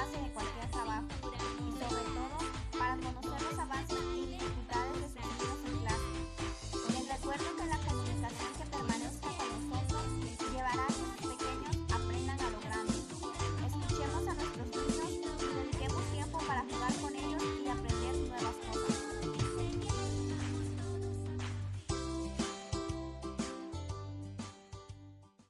하시니까